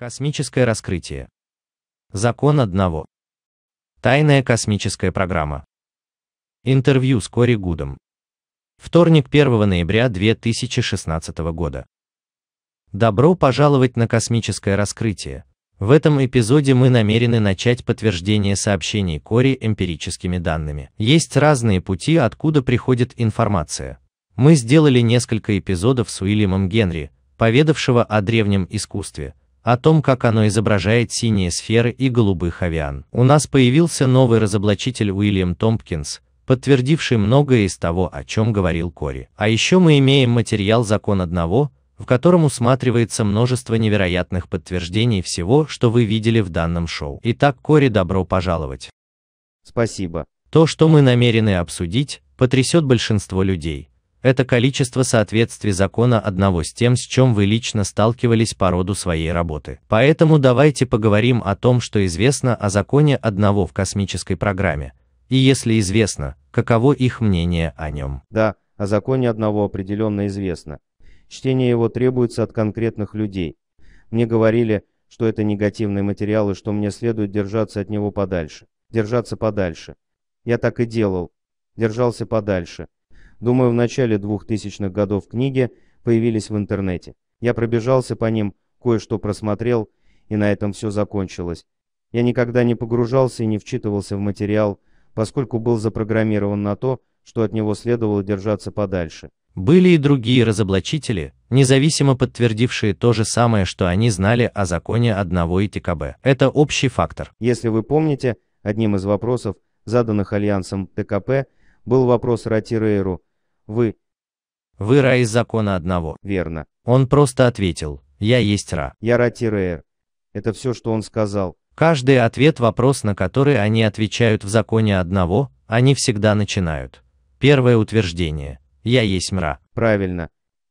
Космическое раскрытие. Закон одного. Тайная космическая программа. Интервью с Кори Гудом. Вторник 1 ноября 2016 года. Добро пожаловать на космическое раскрытие. В этом эпизоде мы намерены начать подтверждение сообщений Кори эмпирическими данными. Есть разные пути, откуда приходит информация. Мы сделали несколько эпизодов с Уильямом Генри, поведавшего о древнем искусстве, о том, как оно изображает синие сферы и голубых авиан. У нас появился новый разоблачитель Уильям Томпкинс, подтвердивший многое из того, о чем говорил Кори. А еще мы имеем материал «Закон одного», в котором усматривается множество невероятных подтверждений всего, что вы видели в данном шоу. Итак, Кори, добро пожаловать. Спасибо. То, что мы намерены обсудить, потрясет большинство людей это количество соответствий закона одного с тем, с чем вы лично сталкивались по роду своей работы. Поэтому давайте поговорим о том, что известно о законе одного в космической программе, и если известно, каково их мнение о нем. Да, о законе одного определенно известно. Чтение его требуется от конкретных людей. Мне говорили, что это негативный материал и что мне следует держаться от него подальше. Держаться подальше. Я так и делал. Держался подальше. Думаю, в начале 2000-х годов книги появились в интернете. Я пробежался по ним, кое-что просмотрел, и на этом все закончилось. Я никогда не погружался и не вчитывался в материал, поскольку был запрограммирован на то, что от него следовало держаться подальше. Были и другие разоблачители, независимо подтвердившие то же самое, что они знали о законе одного ТКБ. Это общий фактор. Если вы помните, одним из вопросов, заданных Альянсом ТКП, был вопрос Рати Рейру, вы. Вы Ра из закона одного. Верно. Он просто ответил, я есть Ра. Я Ра-Р. Это все, что он сказал. Каждый ответ вопрос, на который они отвечают в законе одного, они всегда начинают. Первое утверждение. Я есть мра. Правильно.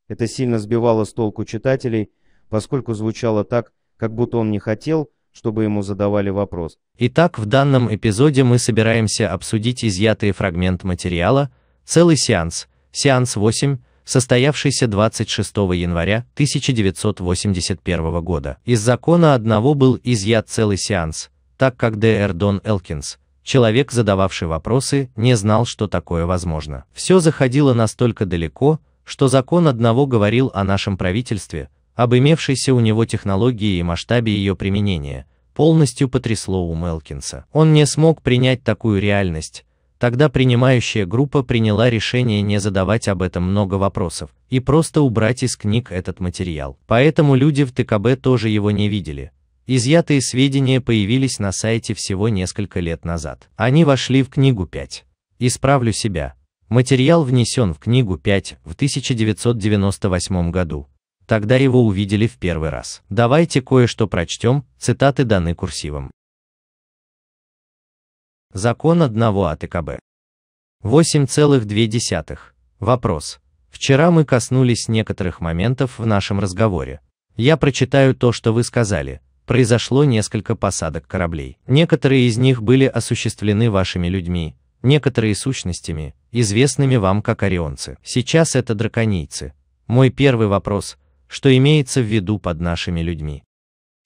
Это сильно сбивало с толку читателей, поскольку звучало так, как будто он не хотел, чтобы ему задавали вопрос. Итак, в данном эпизоде мы собираемся обсудить изъятый фрагмент материала, целый сеанс, Сеанс 8, состоявшийся 26 января 1981 года. Из закона одного был изъят целый сеанс, так как Д.Р. Дон Элкинс, человек, задававший вопросы, не знал, что такое возможно. Все заходило настолько далеко, что закон одного говорил о нашем правительстве, об имевшейся у него технологии и масштабе ее применения, полностью потрясло ум Элкинса. Он не смог принять такую реальность, Тогда принимающая группа приняла решение не задавать об этом много вопросов и просто убрать из книг этот материал. Поэтому люди в ТКБ тоже его не видели. Изъятые сведения появились на сайте всего несколько лет назад. Они вошли в книгу 5. Исправлю себя. Материал внесен в книгу 5 в 1998 году. Тогда его увидели в первый раз. Давайте кое-что прочтем, цитаты даны курсивом. Закон одного АТКБ. 8,2. Вопрос. Вчера мы коснулись некоторых моментов в нашем разговоре. Я прочитаю то, что вы сказали. Произошло несколько посадок кораблей. Некоторые из них были осуществлены вашими людьми, некоторые сущностями, известными вам как орионцы. Сейчас это драконийцы. Мой первый вопрос, что имеется в виду под нашими людьми?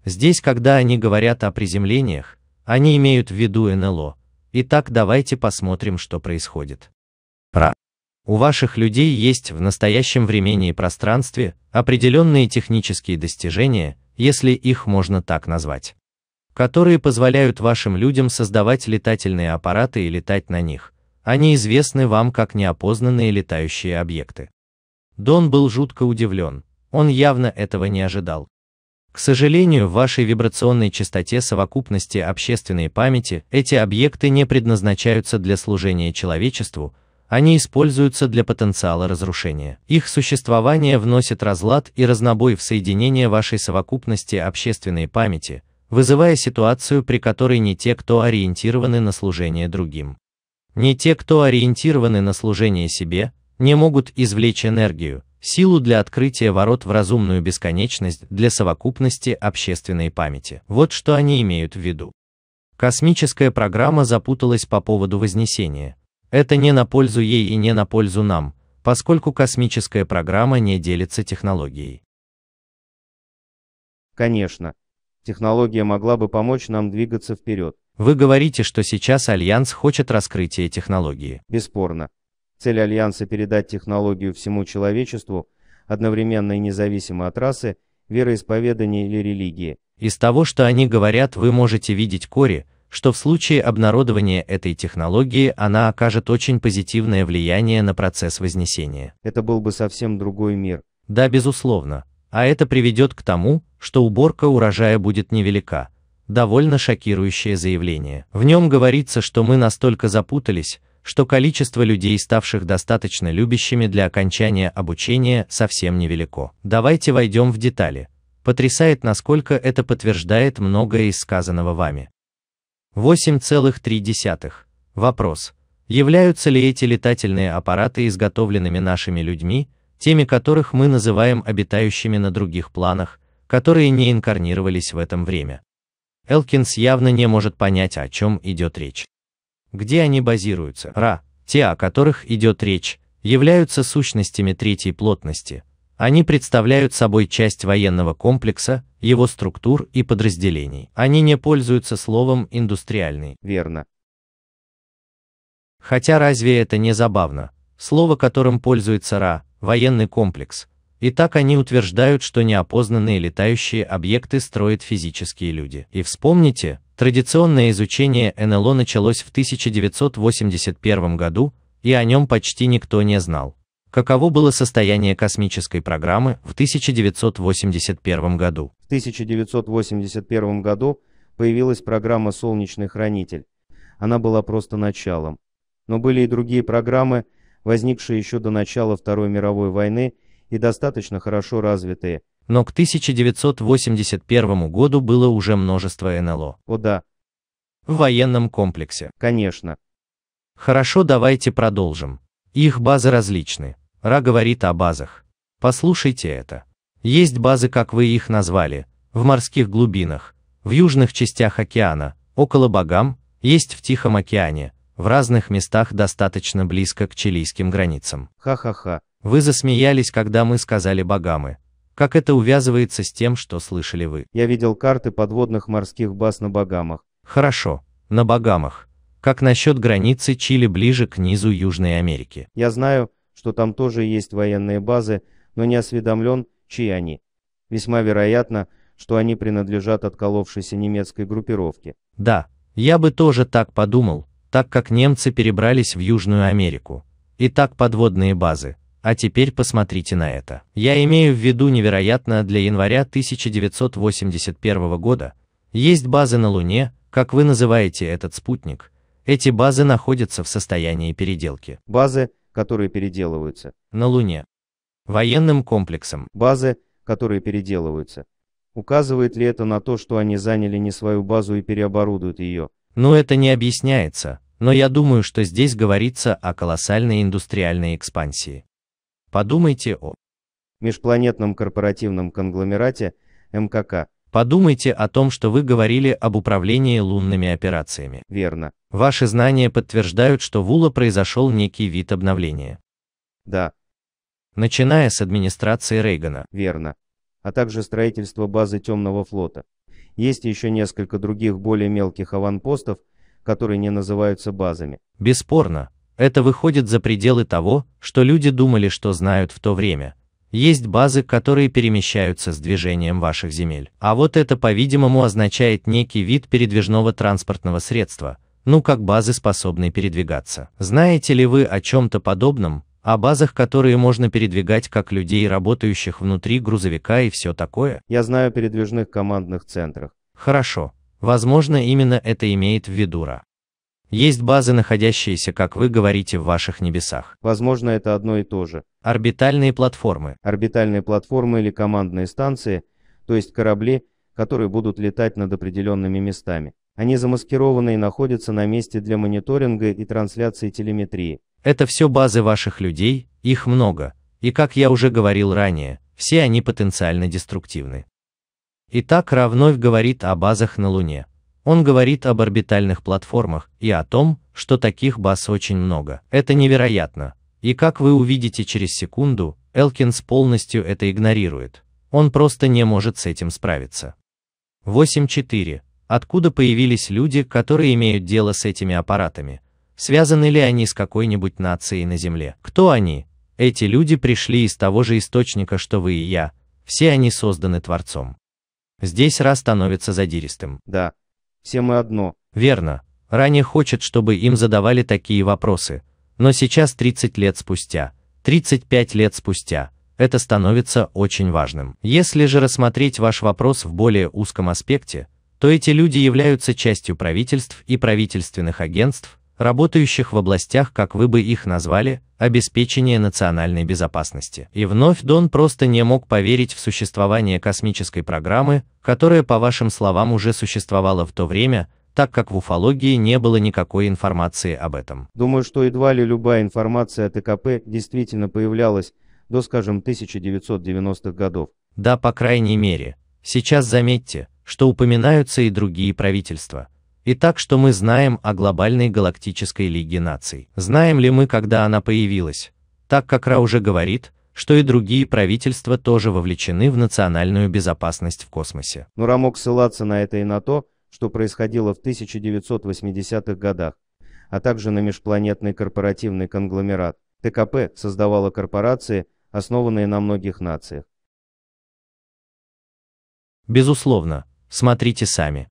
Здесь, когда они говорят о приземлениях, они имеют в виду НЛО, Итак, давайте посмотрим, что происходит. Ра. У ваших людей есть в настоящем времени и пространстве определенные технические достижения, если их можно так назвать, которые позволяют вашим людям создавать летательные аппараты и летать на них. Они известны вам как неопознанные летающие объекты. Дон был жутко удивлен. Он явно этого не ожидал. К сожалению, в вашей вибрационной частоте совокупности общественной памяти эти объекты не предназначаются для служения человечеству, они используются для потенциала разрушения. Их существование вносит разлад и разнобой в соединение вашей совокупности общественной памяти, вызывая ситуацию, при которой не те, кто ориентированы на служение другим, не те, кто ориентированы на служение себе, не могут извлечь энергию, силу для открытия ворот в разумную бесконечность для совокупности общественной памяти. Вот что они имеют в виду. Космическая программа запуталась по поводу Вознесения. Это не на пользу ей и не на пользу нам, поскольку космическая программа не делится технологией. Конечно. Технология могла бы помочь нам двигаться вперед. Вы говорите, что сейчас Альянс хочет раскрытия технологии. Бесспорно. Цель Альянса передать технологию всему человечеству, одновременно и независимо от расы, вероисповедания или религии. Из того, что они говорят, вы можете видеть Кори, что в случае обнародования этой технологии она окажет очень позитивное влияние на процесс вознесения. Это был бы совсем другой мир. Да, безусловно. А это приведет к тому, что уборка урожая будет невелика. Довольно шокирующее заявление. В нем говорится, что мы настолько запутались, что количество людей, ставших достаточно любящими для окончания обучения, совсем невелико. Давайте войдем в детали. Потрясает, насколько это подтверждает многое из сказанного вами. 8,3. Вопрос. Являются ли эти летательные аппараты изготовленными нашими людьми, теми которых мы называем обитающими на других планах, которые не инкарнировались в этом время? Элкинс явно не может понять, о чем идет речь. Где они базируются? Ра, те, о которых идет речь, являются сущностями третьей плотности. Они представляют собой часть военного комплекса, его структур и подразделений. Они не пользуются словом «индустриальный». Верно. Хотя разве это не забавно? Слово, которым пользуется РА, военный комплекс. И так они утверждают, что неопознанные летающие объекты строят физические люди. И вспомните, традиционное изучение НЛО началось в 1981 году, и о нем почти никто не знал. Каково было состояние космической программы в 1981 году? В 1981 году появилась программа «Солнечный хранитель». Она была просто началом. Но были и другие программы, возникшие еще до начала Второй мировой войны и достаточно хорошо развитые. Но к 1981 году было уже множество НЛО. О да. В военном комплексе. Конечно. Хорошо, давайте продолжим. Их базы различны. Ра говорит о базах. Послушайте это. Есть базы, как вы их назвали, в морских глубинах, в южных частях океана, около Багам, есть в Тихом океане, в разных местах достаточно близко к чилийским границам. Ха-ха-ха. Вы засмеялись, когда мы сказали Багамы. Как это увязывается с тем, что слышали вы? Я видел карты подводных морских баз на Багамах. Хорошо, на Багамах. Как насчет границы Чили ближе к низу Южной Америки? Я знаю, что там тоже есть военные базы, но не осведомлен, чьи они. Весьма вероятно, что они принадлежат отколовшейся немецкой группировке. Да, я бы тоже так подумал, так как немцы перебрались в Южную Америку. Итак, подводные базы. А теперь посмотрите на это. Я имею в виду невероятно для января 1981 года. Есть базы на Луне, как вы называете этот спутник. Эти базы находятся в состоянии переделки. Базы, которые переделываются. На Луне. Военным комплексом. Базы, которые переделываются. Указывает ли это на то, что они заняли не свою базу и переоборудуют ее? Ну это не объясняется, но я думаю, что здесь говорится о колоссальной индустриальной экспансии. Подумайте о межпланетном корпоративном конгломерате МКК. Подумайте о том, что вы говорили об управлении лунными операциями. Верно. Ваши знания подтверждают, что в УЛА произошел некий вид обновления. Да. Начиная с администрации Рейгана. Верно. А также строительство базы Темного флота. Есть еще несколько других более мелких аванпостов, которые не называются базами. Бесспорно, это выходит за пределы того, что люди думали, что знают в то время, есть базы, которые перемещаются с движением ваших земель. А вот это, по-видимому, означает некий вид передвижного транспортного средства, ну как базы, способные передвигаться. Знаете ли вы о чем-то подобном, о базах, которые можно передвигать как людей, работающих внутри грузовика и все такое? Я знаю о передвижных командных центрах. Хорошо. Возможно, именно это имеет в виду РА. Есть базы, находящиеся, как вы говорите, в ваших небесах. Возможно, это одно и то же. Орбитальные платформы. Орбитальные платформы или командные станции, то есть корабли, которые будут летать над определенными местами. Они замаскированы и находятся на месте для мониторинга и трансляции телеметрии. Это все базы ваших людей, их много, и как я уже говорил ранее, все они потенциально деструктивны. Итак, Ра вновь говорит о базах на Луне. Он говорит об орбитальных платформах и о том, что таких баз очень много. Это невероятно. И как вы увидите через секунду, Элкинс полностью это игнорирует. Он просто не может с этим справиться. 8.4. Откуда появились люди, которые имеют дело с этими аппаратами? Связаны ли они с какой-нибудь нацией на Земле? Кто они? Эти люди пришли из того же источника, что вы и я. Все они созданы Творцом. Здесь Ра становится задиристым. Да. Все мы одно. Верно. Ранее хочет, чтобы им задавали такие вопросы. Но сейчас 30 лет спустя, 35 лет спустя, это становится очень важным. Если же рассмотреть ваш вопрос в более узком аспекте, то эти люди являются частью правительств и правительственных агентств, работающих в областях, как вы бы их назвали, обеспечения национальной безопасности. И вновь Дон просто не мог поверить в существование космической программы, которая, по вашим словам, уже существовала в то время, так как в уфологии не было никакой информации об этом. Думаю, что едва ли любая информация о ТКП действительно появлялась до, скажем, 1990-х годов. Да, по крайней мере. Сейчас заметьте, что упоминаются и другие правительства. Итак, что мы знаем о глобальной галактической лиге наций? Знаем ли мы, когда она появилась? Так как Ра уже говорит, что и другие правительства тоже вовлечены в национальную безопасность в космосе. Но Ра мог ссылаться на это и на то, что происходило в 1980-х годах, а также на межпланетный корпоративный конгломерат. ТКП создавала корпорации, основанные на многих нациях. Безусловно, смотрите сами.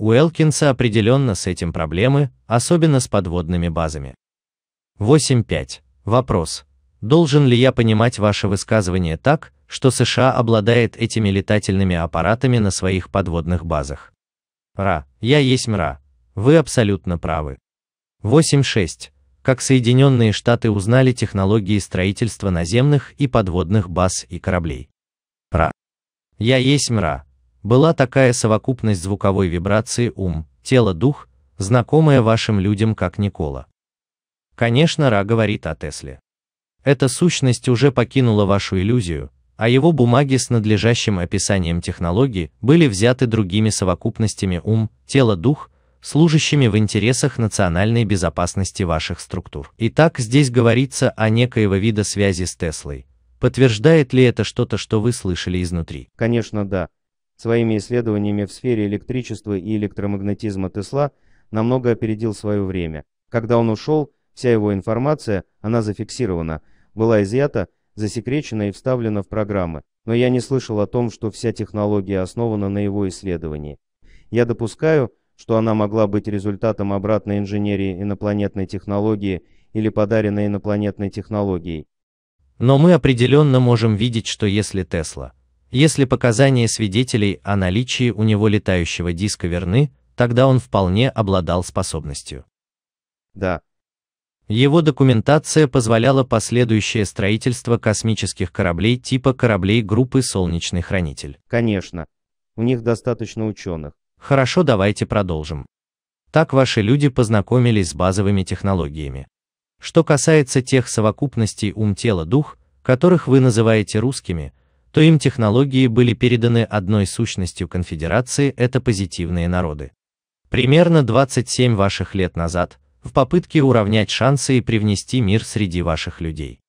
У Элкинса определенно с этим проблемы, особенно с подводными базами. 8.5. Вопрос. Должен ли я понимать ваше высказывание так, что США обладает этими летательными аппаратами на своих подводных базах? Ра, я есть мра. Вы абсолютно правы. 8.6. Как Соединенные Штаты узнали технологии строительства наземных и подводных баз и кораблей? Ра. Я есть мра была такая совокупность звуковой вибрации ум, тело, дух, знакомая вашим людям как Никола. Конечно, Ра говорит о Тесле. Эта сущность уже покинула вашу иллюзию, а его бумаги с надлежащим описанием технологии были взяты другими совокупностями ум, тело, дух, служащими в интересах национальной безопасности ваших структур. Итак, здесь говорится о некоего вида связи с Теслой. Подтверждает ли это что-то, что вы слышали изнутри? Конечно, да. Своими исследованиями в сфере электричества и электромагнетизма Тесла намного опередил свое время. Когда он ушел, вся его информация, она зафиксирована, была изъята, засекречена и вставлена в программы. Но я не слышал о том, что вся технология основана на его исследовании. Я допускаю, что она могла быть результатом обратной инженерии инопланетной технологии или подаренной инопланетной технологией. Но мы определенно можем видеть, что если Тесла если показания свидетелей о наличии у него летающего диска верны, тогда он вполне обладал способностью. Да. Его документация позволяла последующее строительство космических кораблей типа кораблей группы «Солнечный хранитель». Конечно. У них достаточно ученых. Хорошо, давайте продолжим. Так ваши люди познакомились с базовыми технологиями. Что касается тех совокупностей ум-тело-дух, которых вы называете русскими, то им технологии были переданы одной сущностью конфедерации – это позитивные народы. Примерно 27 ваших лет назад, в попытке уравнять шансы и привнести мир среди ваших людей.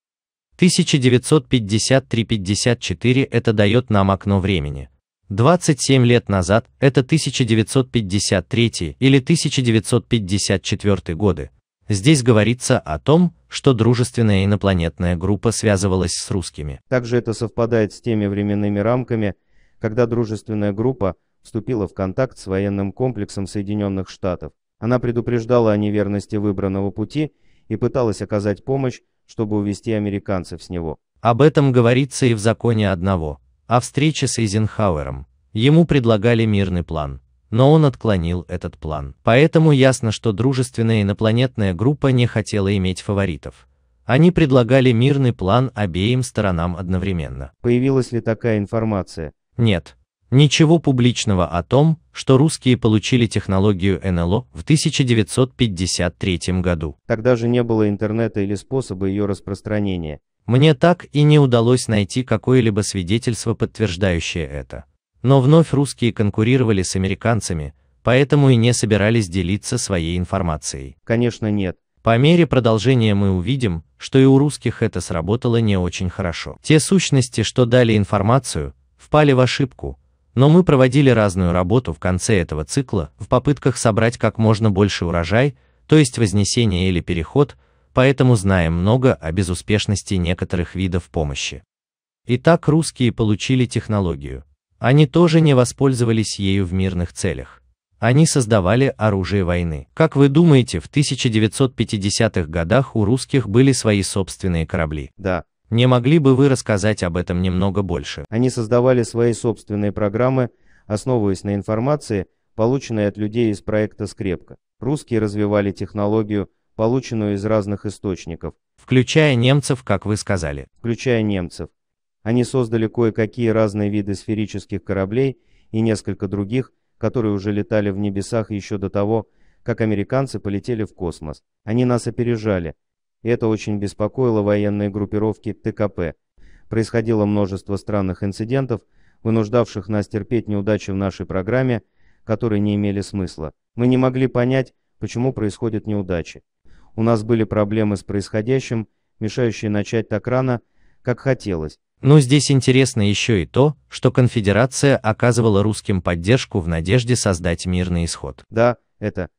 1953-54 это дает нам окно времени. 27 лет назад это 1953 или 1954 годы. Здесь говорится о том, что дружественная инопланетная группа связывалась с русскими. Также это совпадает с теми временными рамками, когда дружественная группа вступила в контакт с военным комплексом Соединенных Штатов. Она предупреждала о неверности выбранного пути и пыталась оказать помощь, чтобы увести американцев с него. Об этом говорится и в законе одного, о встрече с Эйзенхауэром. Ему предлагали мирный план, но он отклонил этот план. Поэтому ясно, что дружественная инопланетная группа не хотела иметь фаворитов. Они предлагали мирный план обеим сторонам одновременно. Появилась ли такая информация? Нет. Ничего публичного о том, что русские получили технологию НЛО в 1953 году. Тогда же не было интернета или способа ее распространения. Мне так и не удалось найти какое-либо свидетельство, подтверждающее это. Но вновь русские конкурировали с американцами, поэтому и не собирались делиться своей информацией. Конечно нет. По мере продолжения мы увидим, что и у русских это сработало не очень хорошо. Те сущности, что дали информацию, впали в ошибку, Но мы проводили разную работу в конце этого цикла в попытках собрать как можно больше урожай, то есть вознесение или переход, поэтому знаем много о безуспешности некоторых видов помощи. Итак, русские получили технологию. Они тоже не воспользовались ею в мирных целях. Они создавали оружие войны. Как вы думаете, в 1950-х годах у русских были свои собственные корабли? Да. Не могли бы вы рассказать об этом немного больше? Они создавали свои собственные программы, основываясь на информации, полученной от людей из проекта «Скрепка». Русские развивали технологию, полученную из разных источников. Включая немцев, как вы сказали. Включая немцев. Они создали кое-какие разные виды сферических кораблей и несколько других, которые уже летали в небесах еще до того, как американцы полетели в космос. Они нас опережали. Это очень беспокоило военные группировки ТКП. Происходило множество странных инцидентов, вынуждавших нас терпеть неудачи в нашей программе, которые не имели смысла. Мы не могли понять, почему происходят неудачи. У нас были проблемы с происходящим, мешающие начать так рано, как хотелось. Но здесь интересно еще и то, что конфедерация оказывала русским поддержку в надежде создать мирный исход. Да, это.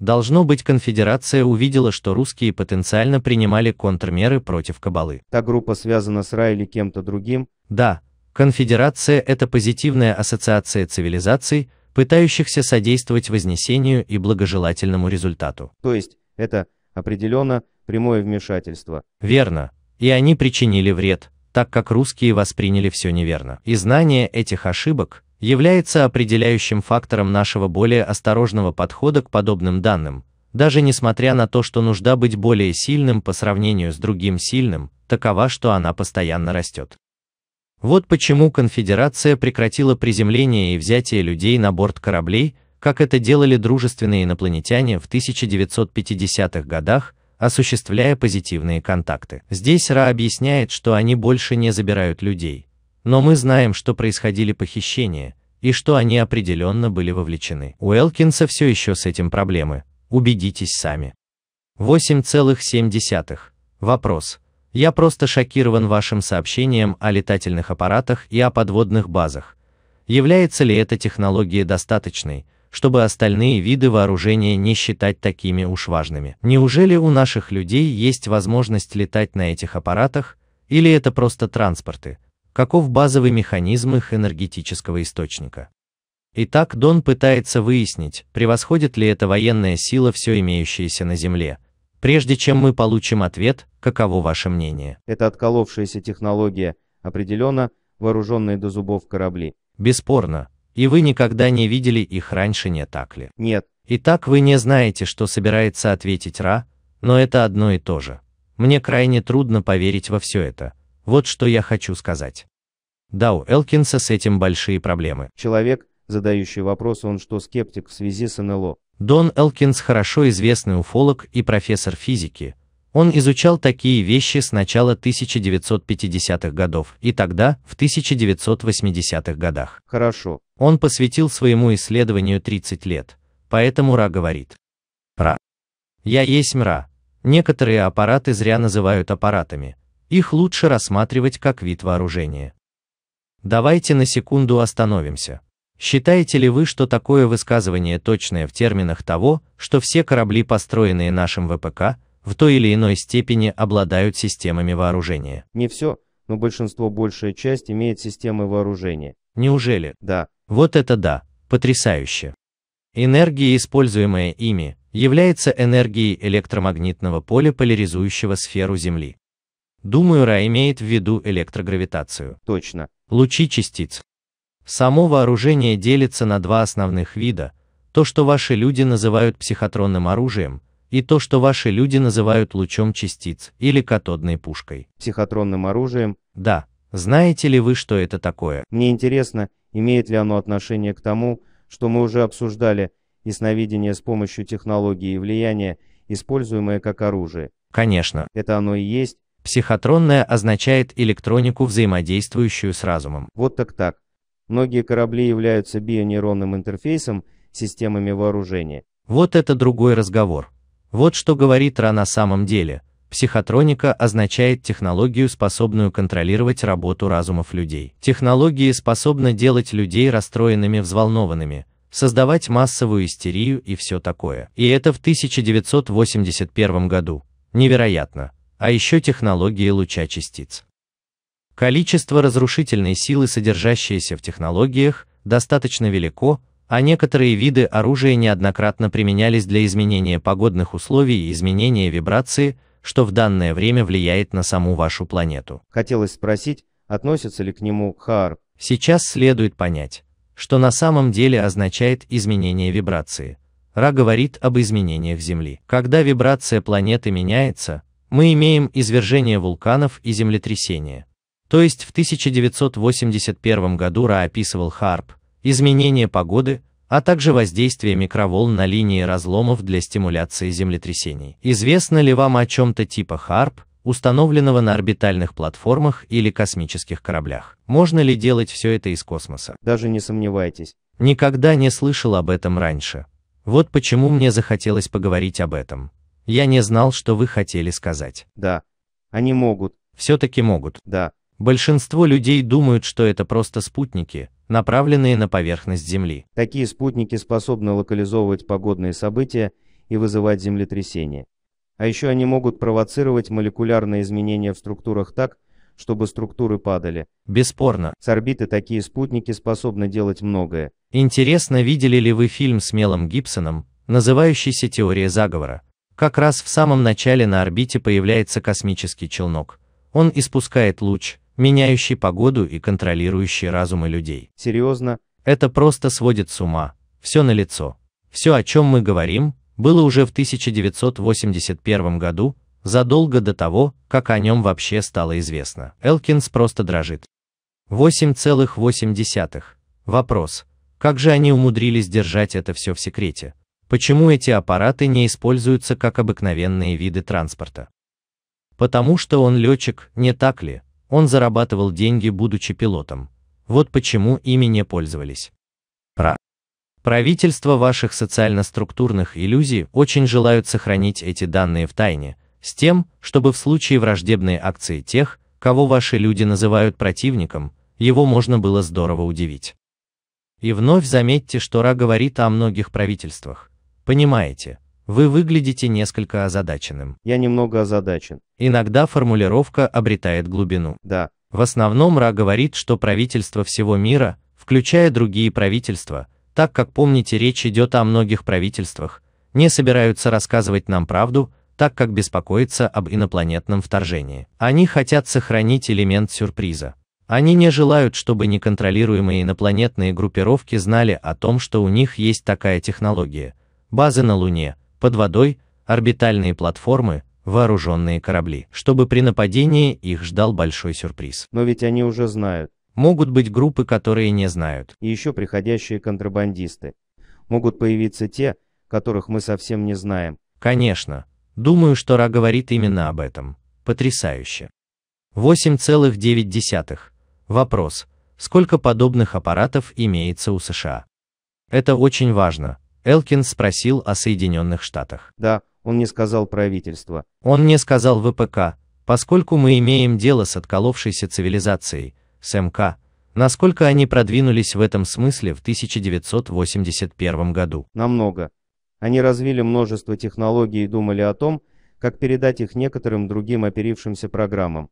Должно быть, конфедерация увидела, что русские потенциально принимали контрмеры против Кабалы. Та группа связана с Ра или кем-то другим? Да, конфедерация – это позитивная ассоциация цивилизаций, пытающихся содействовать вознесению и благожелательному результату. То есть, это определенно прямое вмешательство. Верно. И они причинили вред, так как русские восприняли все неверно. И знание этих ошибок является определяющим фактором нашего более осторожного подхода к подобным данным, даже несмотря на то, что нужда быть более сильным по сравнению с другим сильным, такова, что она постоянно растет. Вот почему конфедерация прекратила приземление и взятие людей на борт кораблей, как это делали дружественные инопланетяне в 1950-х годах, осуществляя позитивные контакты. Здесь Ра объясняет, что они больше не забирают людей. Но мы знаем, что происходили похищения, и что они определенно были вовлечены. У Элкинса все еще с этим проблемы. Убедитесь сами. 8,7. Вопрос. Я просто шокирован вашим сообщением о летательных аппаратах и о подводных базах. Является ли эта технология достаточной, чтобы остальные виды вооружения не считать такими уж важными. Неужели у наших людей есть возможность летать на этих аппаратах, или это просто транспорты? Каков базовый механизм их энергетического источника? Итак, Дон пытается выяснить, превосходит ли эта военная сила все имеющееся на Земле. Прежде чем мы получим ответ, каково ваше мнение? Это отколовшаяся технология, определенно вооруженные до зубов корабли. Бесспорно, и вы никогда не видели их раньше, не так ли? Нет. Итак, вы не знаете, что собирается ответить Ра, но это одно и то же. Мне крайне трудно поверить во все это. Вот что я хочу сказать. Да, у Элкинса с этим большие проблемы. Человек, задающий вопрос, он что, скептик в связи с НЛО? Дон Элкинс хорошо известный уфолог и профессор физики, он изучал такие вещи с начала 1950-х годов и тогда, в 1980-х годах. Хорошо. Он посвятил своему исследованию 30 лет, поэтому Ра говорит. Ра. Я есть мра. Некоторые аппараты зря называют аппаратами. Их лучше рассматривать как вид вооружения. Давайте на секунду остановимся. Считаете ли вы, что такое высказывание точное в терминах того, что все корабли, построенные нашим ВПК, в той или иной степени обладают системами вооружения. Не все, но большинство, большая часть имеет системы вооружения. Неужели? Да. Вот это да, потрясающе. Энергия, используемая ими, является энергией электромагнитного поля, поляризующего сферу Земли. Думаю, Ра имеет в виду электрогравитацию. Точно. Лучи частиц. Само вооружение делится на два основных вида. То, что ваши люди называют психотронным оружием, и то, что ваши люди называют лучом частиц или катодной пушкой. Психотронным оружием? Да. Знаете ли вы, что это такое? Мне интересно, имеет ли оно отношение к тому, что мы уже обсуждали, ясновидение с помощью технологии и влияния, используемое как оружие. Конечно. Это оно и есть? Психотронное означает электронику, взаимодействующую с разумом. Вот так так. Многие корабли являются бионейронным интерфейсом, системами вооружения. Вот это другой разговор. Вот что говорит Ра на самом деле. Психотроника означает технологию, способную контролировать работу разумов людей. Технологии способны делать людей расстроенными, взволнованными, создавать массовую истерию и все такое. И это в 1981 году. Невероятно. А еще технологии луча частиц. Количество разрушительной силы, содержащейся в технологиях, достаточно велико, а некоторые виды оружия неоднократно применялись для изменения погодных условий и изменения вибрации, что в данное время влияет на саму вашу планету. Хотелось спросить, относится ли к нему Хаар. Сейчас следует понять, что на самом деле означает изменение вибрации. Ра говорит об изменениях Земли. Когда вибрация планеты меняется, мы имеем извержение вулканов и землетрясения. То есть в 1981 году Ра описывал Харп, изменение погоды, а также воздействие микроволн на линии разломов для стимуляции землетрясений. Известно ли вам о чем-то типа Харп, установленного на орбитальных платформах или космических кораблях? Можно ли делать все это из космоса? Даже не сомневайтесь. Никогда не слышал об этом раньше. Вот почему мне захотелось поговорить об этом. Я не знал, что вы хотели сказать. Да. Они могут. Все-таки могут. Да. Большинство людей думают, что это просто спутники, направленные на поверхность Земли. Такие спутники способны локализовывать погодные события и вызывать землетрясения. А еще они могут провоцировать молекулярные изменения в структурах так, чтобы структуры падали. Бесспорно. С орбиты такие спутники способны делать многое. Интересно, видели ли вы фильм с Мелом Гибсоном, называющийся «Теория заговора»? Как раз в самом начале на орбите появляется космический челнок. Он испускает луч, меняющий погоду и контролирующий разумы людей. Серьезно? Это просто сводит с ума. Все на лицо. Все, о чем мы говорим, было уже в 1981 году, задолго до того, как о нем вообще стало известно. Элкинс просто дрожит. 8,8. Вопрос. Как же они умудрились держать это все в секрете? Почему эти аппараты не используются как обыкновенные виды транспорта? Потому что он летчик, не так ли? Он зарабатывал деньги, будучи пилотом. Вот почему ими не пользовались. Про. Правительства ваших социально-структурных иллюзий очень желают сохранить эти данные в тайне, с тем, чтобы в случае враждебной акции тех, кого ваши люди называют противником, его можно было здорово удивить. И вновь заметьте, что Ра говорит о многих правительствах. Понимаете, вы выглядите несколько озадаченным. Я немного озадачен. Иногда формулировка обретает глубину. Да. В основном Ра говорит, что правительства всего мира, включая другие правительства, так как помните речь идет о многих правительствах, не собираются рассказывать нам правду, так как беспокоятся об инопланетном вторжении. Они хотят сохранить элемент сюрприза. Они не желают, чтобы неконтролируемые инопланетные группировки знали о том, что у них есть такая технология. Базы на Луне, под водой, орбитальные платформы, вооруженные корабли, чтобы при нападении их ждал большой сюрприз. Но ведь они уже знают. Могут быть группы, которые не знают. И еще приходящие контрабандисты. Могут появиться те, которых мы совсем не знаем. Конечно. Думаю, что Ра говорит именно об этом. Потрясающе. 8,9. Вопрос. Сколько подобных аппаратов имеется у США? Это очень важно, Элкин спросил о Соединенных Штатах. Да, он не сказал правительство. Он не сказал ВПК, поскольку мы имеем дело с отколовшейся цивилизацией, с МК, насколько они продвинулись в этом смысле в 1981 году. Намного. Они развили множество технологий и думали о том, как передать их некоторым другим оперившимся программам.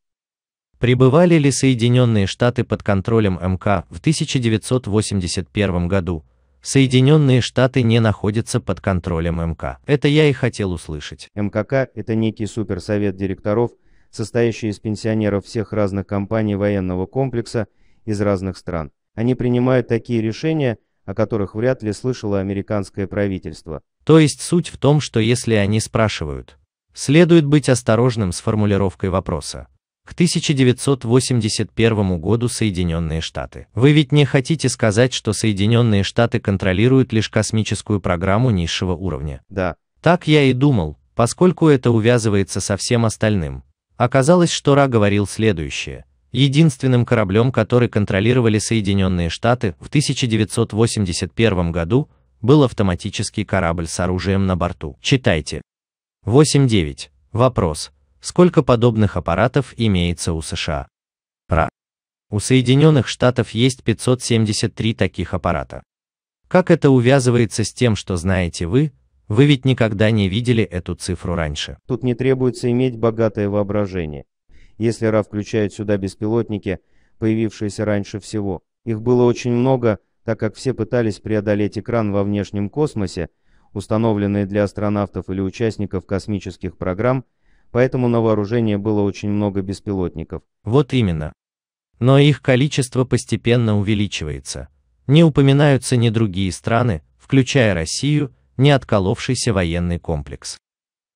Прибывали ли Соединенные Штаты под контролем МК в 1981 году, Соединенные Штаты не находятся под контролем МК. Это я и хотел услышать. МКК – это некий суперсовет директоров, состоящий из пенсионеров всех разных компаний военного комплекса из разных стран. Они принимают такие решения, о которых вряд ли слышало американское правительство. То есть суть в том, что если они спрашивают, следует быть осторожным с формулировкой вопроса. К 1981 году Соединенные Штаты. Вы ведь не хотите сказать, что Соединенные Штаты контролируют лишь космическую программу низшего уровня? Да. Так я и думал, поскольку это увязывается со всем остальным. Оказалось, что Ра говорил следующее. Единственным кораблем, который контролировали Соединенные Штаты в 1981 году, был автоматический корабль с оружием на борту. Читайте. 8.9. Вопрос. Сколько подобных аппаратов имеется у США? Ра. У Соединенных Штатов есть 573 таких аппарата. Как это увязывается с тем, что знаете вы? Вы ведь никогда не видели эту цифру раньше. Тут не требуется иметь богатое воображение. Если РА включает сюда беспилотники, появившиеся раньше всего, их было очень много, так как все пытались преодолеть экран во внешнем космосе, установленные для астронавтов или участников космических программ, поэтому на вооружении было очень много беспилотников. Вот именно. Но их количество постепенно увеличивается. Не упоминаются ни другие страны, включая Россию, ни отколовшийся военный комплекс.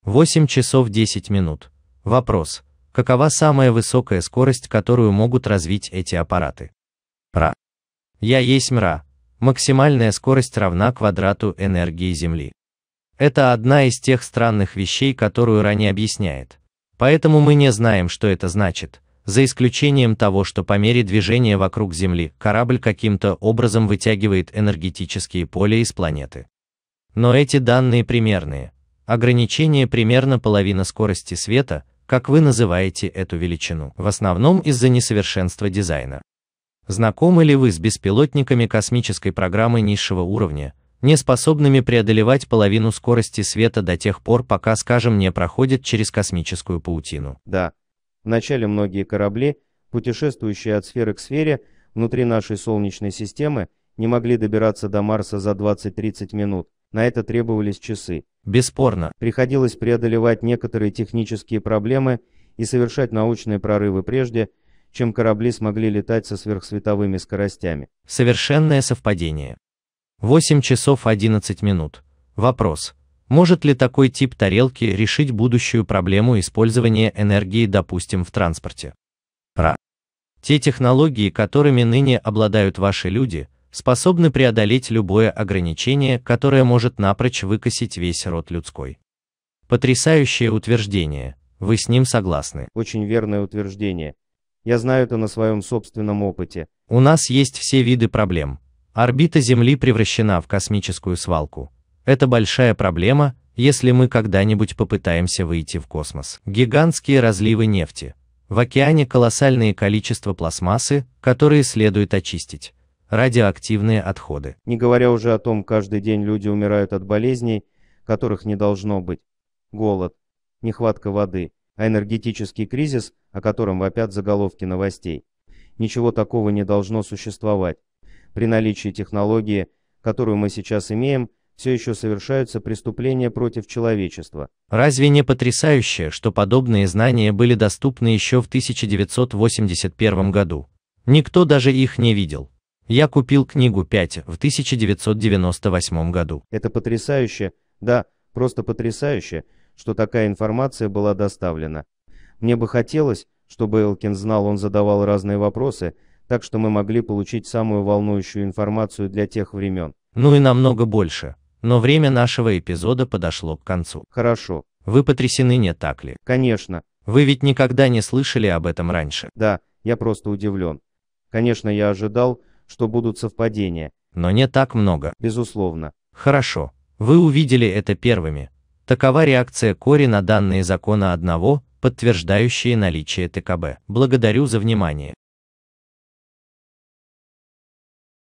8 часов 10 минут. Вопрос. Какова самая высокая скорость, которую могут развить эти аппараты? Ра. Я есть мра. Максимальная скорость равна квадрату энергии Земли. Это одна из тех странных вещей, которую Ра не объясняет. Поэтому мы не знаем, что это значит, за исключением того, что по мере движения вокруг Земли корабль каким-то образом вытягивает энергетические поля из планеты. Но эти данные примерные. Ограничение примерно половина скорости света, как вы называете эту величину, в основном из-за несовершенства дизайна. Знакомы ли вы с беспилотниками космической программы низшего уровня, не способными преодолевать половину скорости света до тех пор, пока, скажем, не проходят через космическую паутину? Да, Вначале многие корабли, путешествующие от сферы к сфере внутри нашей Солнечной системы, не могли добираться до Марса за 20-30 минут. На это требовались часы. Бесспорно. Приходилось преодолевать некоторые технические проблемы и совершать научные прорывы прежде, чем корабли смогли летать со сверхсветовыми скоростями. Совершенное совпадение. 8 часов 11 минут. Вопрос. Может ли такой тип тарелки решить будущую проблему использования энергии, допустим, в транспорте? Ра. Те технологии, которыми ныне обладают ваши люди, способны преодолеть любое ограничение, которое может напрочь выкосить весь род людской. Потрясающее утверждение. Вы с ним согласны? Очень верное утверждение. Я знаю это на своем собственном опыте. У нас есть все виды проблем. Орбита Земли превращена в космическую свалку. Это большая проблема, если мы когда-нибудь попытаемся выйти в космос. Гигантские разливы нефти. В океане колоссальное количество пластмассы, которые следует очистить. Радиоактивные отходы. Не говоря уже о том, каждый день люди умирают от болезней, которых не должно быть. Голод, нехватка воды, а энергетический кризис, о котором вопят заголовки новостей. Ничего такого не должно существовать. При наличии технологии, которую мы сейчас имеем, все еще совершаются преступления против человечества. Разве не потрясающе, что подобные знания были доступны еще в 1981 году? Никто даже их не видел. Я купил книгу 5 в 1998 году. Это потрясающе, да, просто потрясающе, что такая информация была доставлена. Мне бы хотелось, чтобы Элкин знал, он задавал разные вопросы, так что мы могли получить самую волнующую информацию для тех времен. Ну и намного больше. Но время нашего эпизода подошло к концу. Хорошо. Вы потрясены, не так ли? Конечно. Вы ведь никогда не слышали об этом раньше. Да, я просто удивлен. Конечно, я ожидал, что будут совпадения. Но не так много. Безусловно. Хорошо. Вы увидели это первыми. Такова реакция Кори на данные закона одного, подтверждающие наличие ТКБ. Благодарю за внимание.